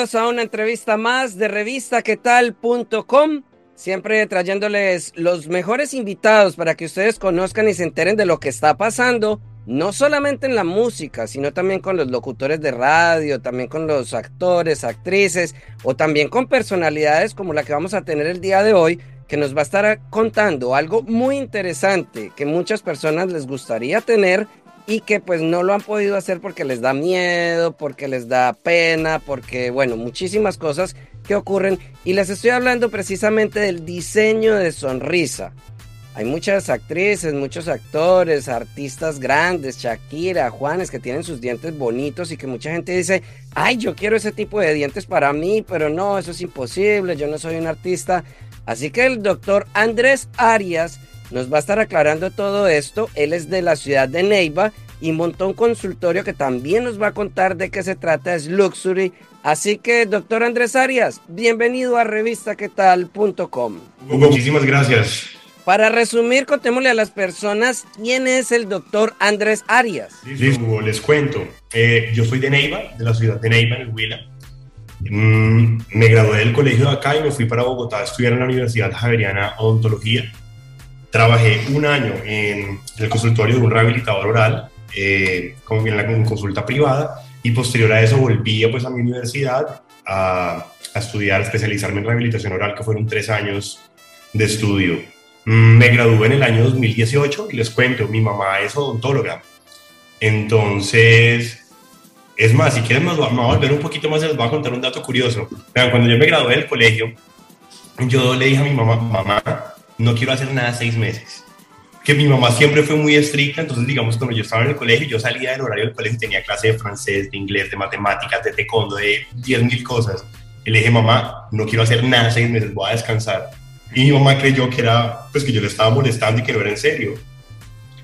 A una entrevista más de revistaquetal.com. Siempre trayéndoles los mejores invitados para que ustedes conozcan y se enteren de lo que está pasando no solamente en la música, sino también con los locutores de radio, también con los actores, actrices o también con personalidades como la que vamos a tener el día de hoy, que nos va a estar contando algo muy interesante que muchas personas les gustaría tener y que pues no lo han podido hacer porque les da miedo, porque les da pena, porque bueno, muchísimas cosas que ocurren y les estoy hablando precisamente del diseño de sonrisa. Hay muchas actrices, muchos actores, artistas grandes, Shakira, Juanes, que tienen sus dientes bonitos y que mucha gente dice, ay, yo quiero ese tipo de dientes para mí, pero no, eso es imposible, yo no soy un artista. Así que el doctor Andrés Arias nos va a estar aclarando todo esto. Él es de la ciudad de Neiva y montó un consultorio que también nos va a contar de qué se trata, es Luxury. Así que, doctor Andrés Arias, bienvenido a revistaquetal.com. Muchísimas gracias. Para resumir, contémosle a las personas quién es el doctor Andrés Arias. Listo, les cuento. Eh, yo soy de Neiva, de la ciudad de Neiva, en el Huila. Mm, me gradué del colegio de acá y me fui para Bogotá a estudiar en la Universidad Javeriana Odontología. Trabajé un año en el consultorio de un rehabilitador oral, eh, como en la consulta privada, y posterior a eso volví pues, a mi universidad a, a estudiar, especializarme en rehabilitación oral, que fueron tres años de estudio. Mm, me gradué en el año 2018 y les cuento, mi mamá es odontóloga. Entonces, es más, si quieren, me voy a volver un poquito más y les voy a contar un dato curioso. Cuando yo me gradué del colegio, yo le dije a mi mamá, mamá, no quiero hacer nada seis meses. Que mi mamá siempre fue muy estricta, entonces, digamos, cuando yo estaba en el colegio, yo salía del horario del colegio y tenía clase de francés, de inglés, de matemáticas, de taekwondo, de 10.000 cosas. Y le dije, mamá, no quiero hacer nada seis meses, voy a descansar. Y mi mamá creyó que era, pues que yo le estaba molestando y que no era en serio.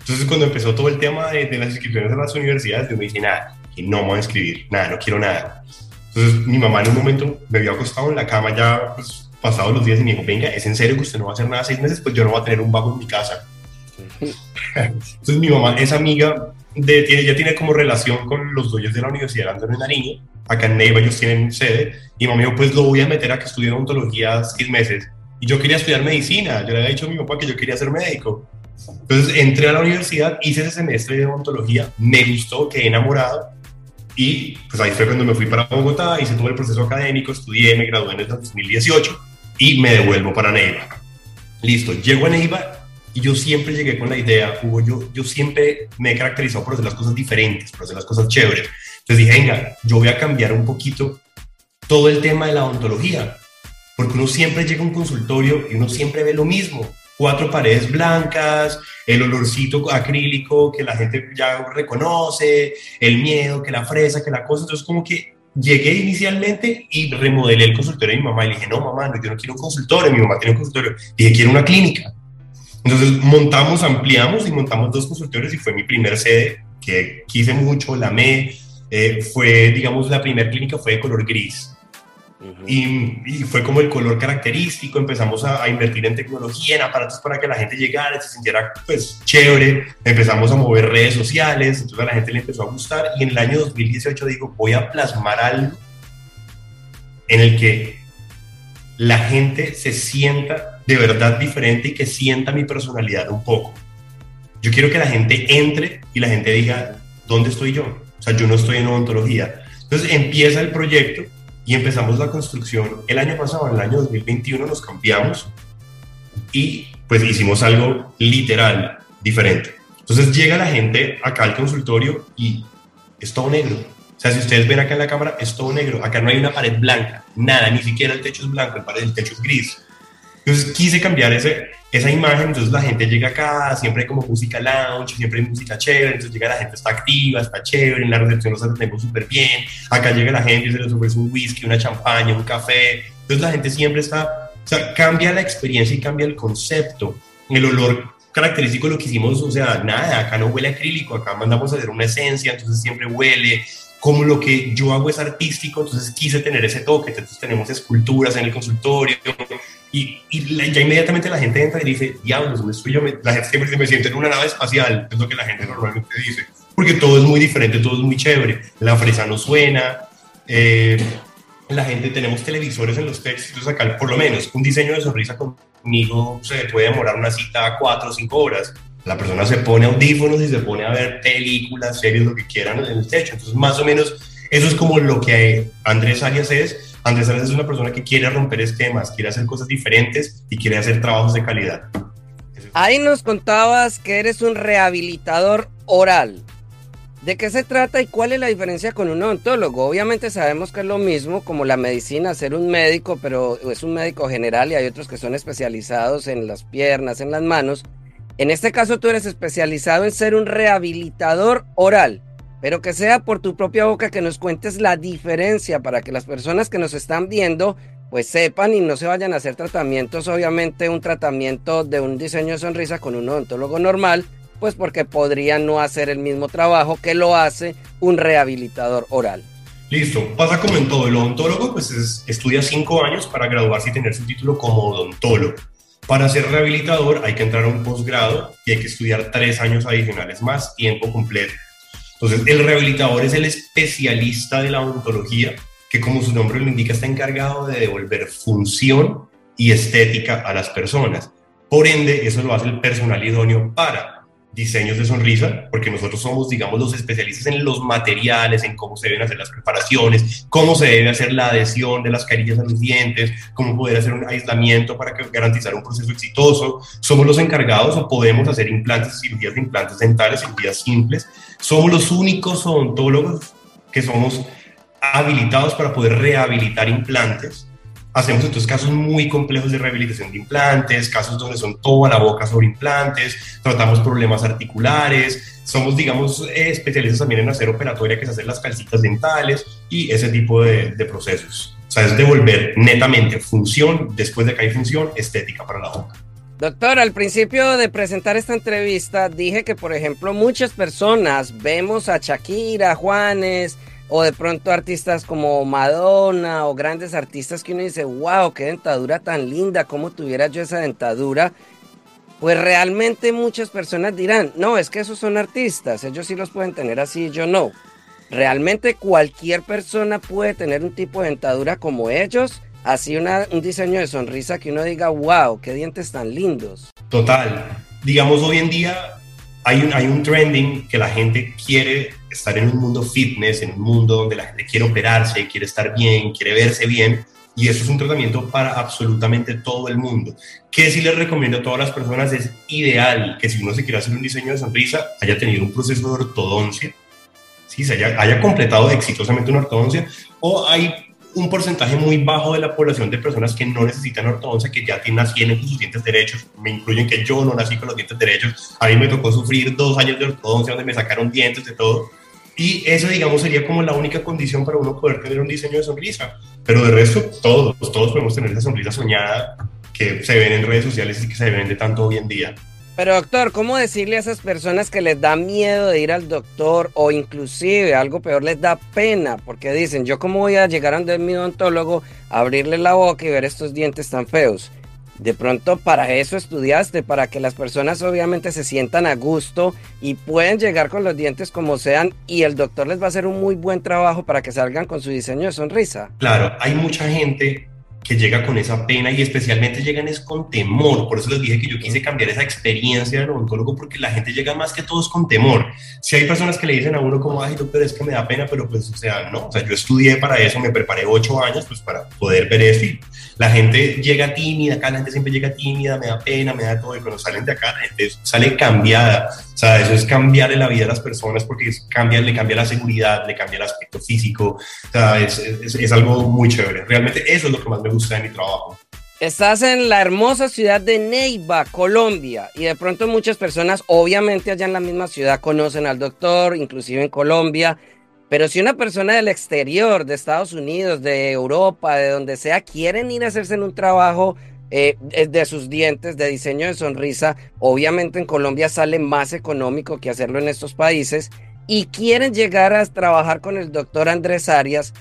Entonces cuando empezó todo el tema de, de las inscripciones a las universidades, yo me dije, nada, que no me voy a inscribir, nada, no quiero nada. Entonces mi mamá en un momento me había acostado en la cama ya pues, pasados los días y me dijo, venga, ¿es en serio que usted no va a hacer nada seis meses? Pues yo no voy a tener un vago en mi casa. Entonces mi mamá es amiga, de, ella tiene como relación con los dueños de la Universidad Antonio Nariño, acá en Neiva ellos tienen sede, y mamá dijo, pues lo voy a meter a que estudie odontología seis meses y yo quería estudiar medicina. Yo le había dicho a mi papá que yo quería ser médico. Entonces entré a la universidad, hice ese semestre de odontología, me gustó, quedé enamorado y pues ahí fue cuando me fui para Bogotá, hice todo el proceso académico, estudié, me gradué en el 2018 y me devuelvo para Neiva. Listo, llego a Neiva y yo siempre llegué con la idea, Hugo, yo, yo siempre me he caracterizado por hacer las cosas diferentes, por hacer las cosas chéveres. Entonces dije, venga, yo voy a cambiar un poquito todo el tema de la odontología porque uno siempre llega a un consultorio y uno siempre ve lo mismo. Cuatro paredes blancas, el olorcito acrílico que la gente ya reconoce, el miedo, que la fresa, que la cosa. Entonces, como que llegué inicialmente y remodelé el consultorio de mi mamá y le dije, no, mamá, no, yo no quiero un consultorio, mi mamá tiene un consultorio. Dije, quiero una clínica. Entonces, montamos, ampliamos y montamos dos consultorios y fue mi primer sede que quise mucho, la amé. Eh, fue, digamos, la primera clínica fue de color gris y, fue como el color característico, empezamos a, invertir en tecnología, en aparatos para que la gente llegara, se sintiera pues chévere, empezamos a mover redes sociales, entonces a la gente le empezó a gustar y en el año 2018 digo, voy a plasmar algo en el que la gente se sienta de verdad diferente y que sienta mi personalidad un poco. Yo quiero que la gente entre y la gente diga, ¿dónde estoy yo? O sea, yo no estoy en odontología. Entonces empieza el proyecto y empezamos la construcción el año pasado, el año 2021 nos cambiamos y pues hicimos algo literal diferente. Entonces llega la gente acá al consultorio y es todo negro. O sea, si ustedes ven acá en la cámara, es todo negro. Acá no hay una pared blanca, nada, ni siquiera el techo es blanco, el, techo es gris. Entonces quise cambiar ese, esa imagen, entonces la gente llega acá, siempre hay como música lounge, siempre hay música chévere, entonces llega la gente, está activa, está chévere, en la recepción nos atendemos súper bien, acá llega la gente y se les ofrece un whisky, una champaña, un café, entonces la gente siempre está, o sea, cambia la experiencia y cambia el concepto, el olor característico lo que hicimos, o sea, nada, acá no huele acrílico, acá mandamos a hacer una esencia, entonces siempre huele, como lo que yo hago es artístico, entonces quise tener ese toque, entonces tenemos esculturas en el consultorio y, ya inmediatamente la gente entra y dice, diablos, ¿dónde estoy yo? La gente siempre me siente en una nave espacial, es lo que la gente normalmente dice, porque todo es muy diferente, todo es muy chévere, la fresa no suena, eh, la gente, tenemos televisores en los textos acá, por lo menos un diseño de sonrisa conmigo se puede demorar una cita cuatro o cinco horas, la persona se pone audífonos y se pone a ver películas, series, lo que quieran en el techo. Entonces, más o menos, eso es como lo que Andrés Arias es. Andrés Arias es una persona que quiere romper esquemas, quiere hacer cosas diferentes y quiere hacer trabajos de calidad. Ahí nos contabas que eres un rehabilitador oral. ¿De qué se trata y cuál es la diferencia con un odontólogo? Obviamente sabemos que es lo mismo como la medicina, ser un médico, pero es un médico general y hay otros que son especializados en las piernas, en las manos. En este caso tú eres especializado en ser un rehabilitador oral, pero que sea por tu propia boca que nos cuentes la diferencia para que las personas que nos están viendo pues sepan y no se vayan a hacer tratamientos, obviamente un tratamiento de un diseño de sonrisa con un odontólogo normal, pues porque podrían no hacer el mismo trabajo que lo hace un rehabilitador oral. Listo, pasa como en todo, el odontólogo pues estudia cinco años para graduarse y tener su título como odontólogo. Para ser rehabilitador hay que entrar a un posgrado y hay que estudiar tres años adicionales más, tiempo completo. Entonces, el rehabilitador es el especialista de la odontología que, como su nombre lo indica, está encargado de devolver función y estética a las personas. Por ende, eso lo hace el personal idóneo para diseños de sonrisa, porque nosotros somos, digamos, los especialistas en los materiales, en cómo se deben hacer las preparaciones, cómo se debe hacer la adhesión de las carillas a los dientes, cómo poder hacer un aislamiento para garantizar un proceso exitoso. Somos los encargados o podemos hacer implantes, cirugías de implantes dentales, cirugías simples. Somos los únicos odontólogos que somos habilitados para poder rehabilitar implantes Hacemos entonces casos muy complejos de rehabilitación de implantes, casos donde son toda la boca sobre implantes, tratamos problemas articulares, somos, digamos, especialistas también en hacer operatoria, que es hacer las calcitas dentales y ese tipo de, de procesos. O sea, es devolver netamente función, después de que hay función, estética para la boca. Doctor, al principio de presentar esta entrevista dije que, por ejemplo, muchas personas vemos a Shakira, Juanes, o de pronto artistas como Madonna o grandes artistas que uno dice, wow, qué dentadura tan linda, cómo tuviera yo esa dentadura. Pues realmente muchas personas dirán, no, es que esos son artistas, ellos sí los pueden tener así, yo no. Realmente cualquier persona puede tener un tipo de dentadura como ellos, así una, un diseño de sonrisa que uno diga, wow, qué dientes tan lindos. Total. Digamos, hoy en día hay un, hay un trending que la gente quiere estar en un mundo fitness, en un mundo donde la gente quiere operarse, quiere estar bien, quiere verse bien, y eso es un tratamiento para absolutamente todo el mundo. Que si les recomiendo a todas las personas es ideal que si uno se quiere hacer un diseño de sonrisa, haya tenido un proceso de ortodoncia, ¿sí? se haya, haya completado exitosamente una ortodoncia, o hay un porcentaje muy bajo de la población de personas que no necesitan ortodoncia, que ya nacieron con sus dientes derechos. Me incluyen que yo no nací con los dientes derechos. A mí me tocó sufrir dos años de ortodoncia donde me sacaron dientes de todo. Y eso, digamos, sería como la única condición para uno poder tener un diseño de sonrisa. Pero de resto, todos, todos podemos tener esa sonrisa soñada que se ven en redes sociales y que se vende tanto hoy en día. Pero doctor, ¿cómo decirle a esas personas que les da miedo de ir al doctor o inclusive algo peor les da pena? Porque dicen, yo cómo voy a llegar a mi odontólogo, abrirle la boca y ver estos dientes tan feos. De pronto para eso estudiaste, para que las personas obviamente se sientan a gusto y pueden llegar con los dientes como sean y el doctor les va a hacer un muy buen trabajo para que salgan con su diseño de sonrisa. Claro, hay mucha gente que llega con esa pena y especialmente llegan es con temor. Por eso les dije que yo quise cambiar esa experiencia del oncólogo porque la gente llega más que todos con temor. Si hay personas que le dicen a uno como, ay, doctor, es que me da pena, pero pues, o sea, no, o sea, yo estudié para eso, me preparé ocho años pues para poder ver esto la gente llega tímida, acá la gente siempre llega tímida, me da pena, me da todo y cuando salen de acá la gente sale cambiada. O sea, eso es cambiarle la vida a las personas porque es, cambia, le cambia la seguridad, le cambia el aspecto físico. O sea, es, es, es algo muy chévere. Realmente eso es lo que más me mi trabajo. Estás en la hermosa ciudad de Neiva, Colombia, y de pronto muchas personas, obviamente allá en la misma ciudad, conocen al doctor, inclusive en Colombia, pero si una persona del exterior, de Estados Unidos, de Europa, de donde sea, quieren ir a hacerse en un trabajo eh, de sus dientes, de diseño de sonrisa, obviamente en Colombia sale más económico que hacerlo en estos países, y quieren llegar a trabajar con el doctor Andrés Arias,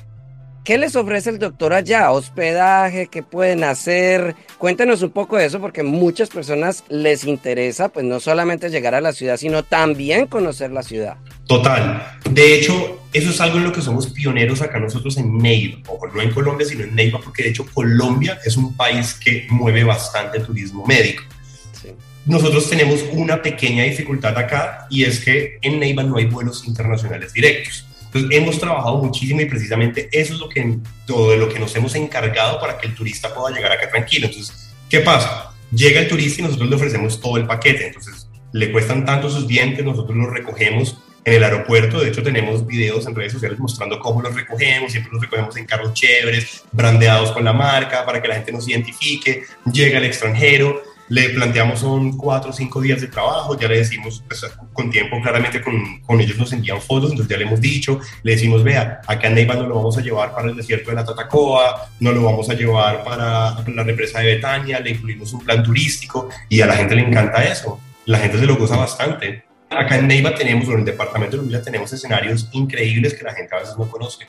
¿Qué les ofrece el doctor allá? ¿Hospedaje? ¿Qué pueden hacer? Cuéntenos un poco de eso porque muchas personas les interesa pues no solamente llegar a la ciudad, sino también conocer la ciudad. Total. De hecho, eso es algo en lo que somos pioneros acá nosotros en Neiva, o no en Colombia, sino en Neiva, porque de hecho Colombia es un país que mueve bastante turismo médico. Nosotros tenemos una pequeña dificultad acá y es que en Neiva no hay vuelos internacionales directos. Entonces, hemos trabajado muchísimo y precisamente eso es lo que, todo de lo que nos hemos encargado para que el turista pueda llegar acá tranquilo. Entonces, ¿qué pasa? Llega el turista y nosotros le ofrecemos todo el paquete. Entonces, le cuestan tanto sus dientes, nosotros los recogemos en el aeropuerto. De hecho, tenemos videos en redes sociales mostrando cómo los recogemos. Siempre los recogemos en carros chéveres, brandeados con la marca, para que la gente nos identifique. Llega al extranjero le planteamos son cuatro o cinco días de trabajo, ya le decimos pues, con tiempo, claramente con, con, ellos nos envían fotos, entonces ya le hemos dicho, le decimos, vea, acá en Neiva no lo vamos a llevar para el desierto de la Tatacoa, no lo vamos a llevar para la represa de Betania, le incluimos un plan turístico y a la gente le encanta eso, la gente se lo goza bastante. Acá en Neiva tenemos, en el departamento de Luisa tenemos escenarios increíbles que la gente a veces no conoce.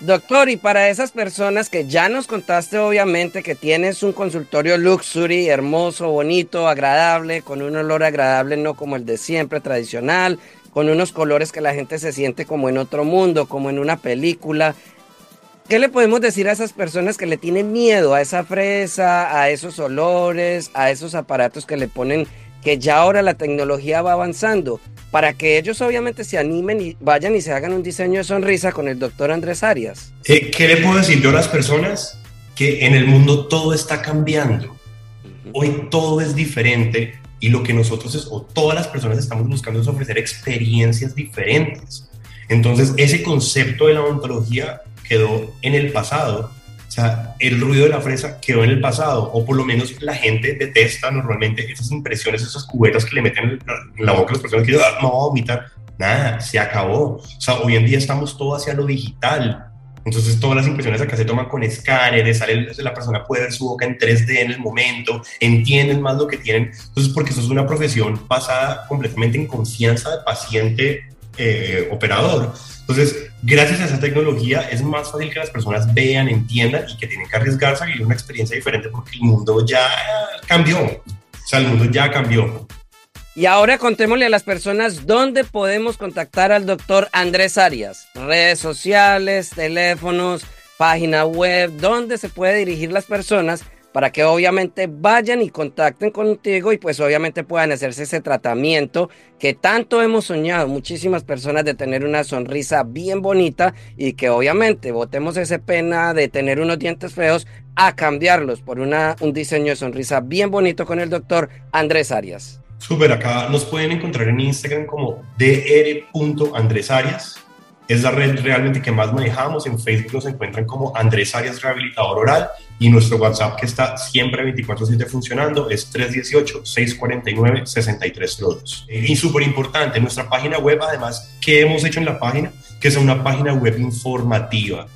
Doctor, y para esas personas que ya nos contaste obviamente que tienes un consultorio luxury, hermoso, bonito, agradable, con un olor agradable, no como el de siempre, tradicional, con unos colores que la gente se siente como en otro mundo, como en una película. ¿Qué le podemos decir a esas personas que le tienen miedo a esa fresa, a esos olores, a esos aparatos que le ponen, que ya ahora la tecnología va avanzando? para que ellos obviamente se animen y vayan y se hagan un diseño de sonrisa con el doctor Andrés Arias. Eh, ¿Qué le puedo decir yo a las personas? Que en el mundo todo está cambiando. Hoy todo es diferente y lo que nosotros es, o todas las personas estamos buscando es ofrecer experiencias diferentes. Entonces, ese concepto de la odontología quedó en el pasado sea, el ruido de la fresa quedó en el pasado, o por lo menos la gente detesta normalmente esas impresiones, esas cubetas que le meten en la boca a las personas que dicen, ah, no, vomitar. Nada, se acabó. O sea, hoy en día estamos todo hacia lo digital. Entonces todas las impresiones acá se toman con escáneres, sale, la persona puede ver su boca en 3D en el momento, entienden más lo que tienen. Entonces, porque eso es una profesión basada completamente en confianza de paciente eh, operador. Entonces, gracias a esa tecnología es más fácil que las personas vean, entiendan y que tienen que arriesgarse a vivir una experiencia diferente porque el mundo ya cambió. O sea, el mundo ya cambió. Y ahora contémosle a las personas dónde podemos contactar al doctor Andrés Arias. Redes sociales, teléfonos, página web, dónde se puede dirigir las personas para que obviamente vayan y contacten contigo y pues obviamente puedan hacerse ese tratamiento que tanto hemos soñado muchísimas personas de tener una sonrisa bien bonita y que obviamente votemos esa pena de tener unos dientes feos a cambiarlos por una, un diseño de sonrisa bien bonito con el doctor Andrés Arias. Súper, acá nos pueden encontrar en Instagram como dr.andresarias. Es la red realmente que más manejamos. En Facebook nos encuentran como Andrés Arias Rehabilitador Oral y nuestro WhatsApp que está siempre 24/7 funcionando es 318-649-6302. Y súper importante, nuestra página web además, ¿qué hemos hecho en la página? Que es una página web informativa.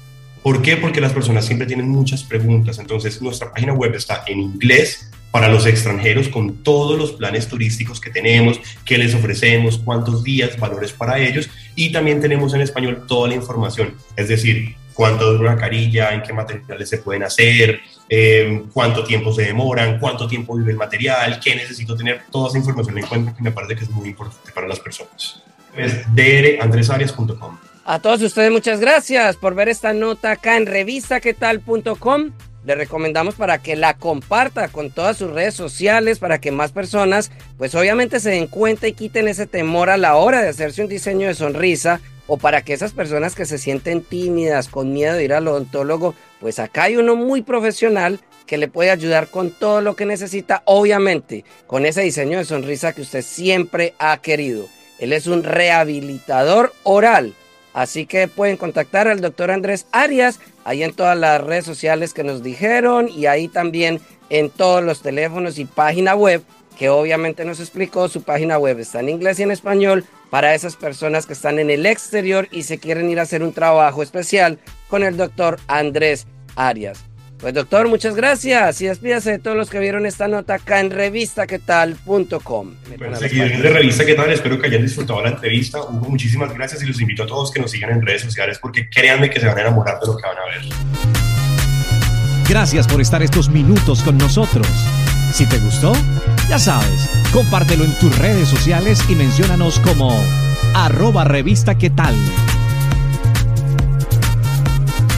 ¿Por qué? Porque las personas siempre tienen muchas preguntas. Entonces, nuestra página web está en inglés para los extranjeros con todos los planes turísticos que tenemos, qué les ofrecemos, cuántos días, valores para ellos. Y también tenemos en español toda la información. Es decir, cuánto dura una carilla, en qué materiales se pueden hacer, eh, cuánto tiempo se demoran, cuánto tiempo vive el material, qué necesito tener, toda esa información en cuenta que me parece que es muy importante para las personas. Es drandresarias.com. A todos ustedes muchas gracias por ver esta nota acá en revistaquetal.com. Le recomendamos para que la comparta con todas sus redes sociales para que más personas pues obviamente se den cuenta y quiten ese temor a la hora de hacerse un diseño de sonrisa o para que esas personas que se sienten tímidas, con miedo de ir al odontólogo, pues acá hay uno muy profesional que le puede ayudar con todo lo que necesita, obviamente, con ese diseño de sonrisa que usted siempre ha querido. Él es un rehabilitador oral Así que pueden contactar al doctor Andrés Arias ahí en todas las redes sociales que nos dijeron y ahí también en todos los teléfonos y página web que obviamente nos explicó. Su página web está en inglés y en español para esas personas que están en el exterior y se quieren ir a hacer un trabajo especial con el doctor Andrés Arias. Pues doctor, muchas gracias y despídase de todos los que vieron esta nota acá en revistaquetal.com. Bueno, seguidores de Revista ¿Qué tal? Espero que hayan disfrutado la entrevista. Hugo, muchísimas gracias y los invito a todos que nos sigan en redes sociales porque créanme que se van a enamorar de lo que van a ver. Gracias por estar estos minutos con nosotros. Si te gustó, ya sabes, compártelo en tus redes sociales y menciónanos como arroba revista qué tal.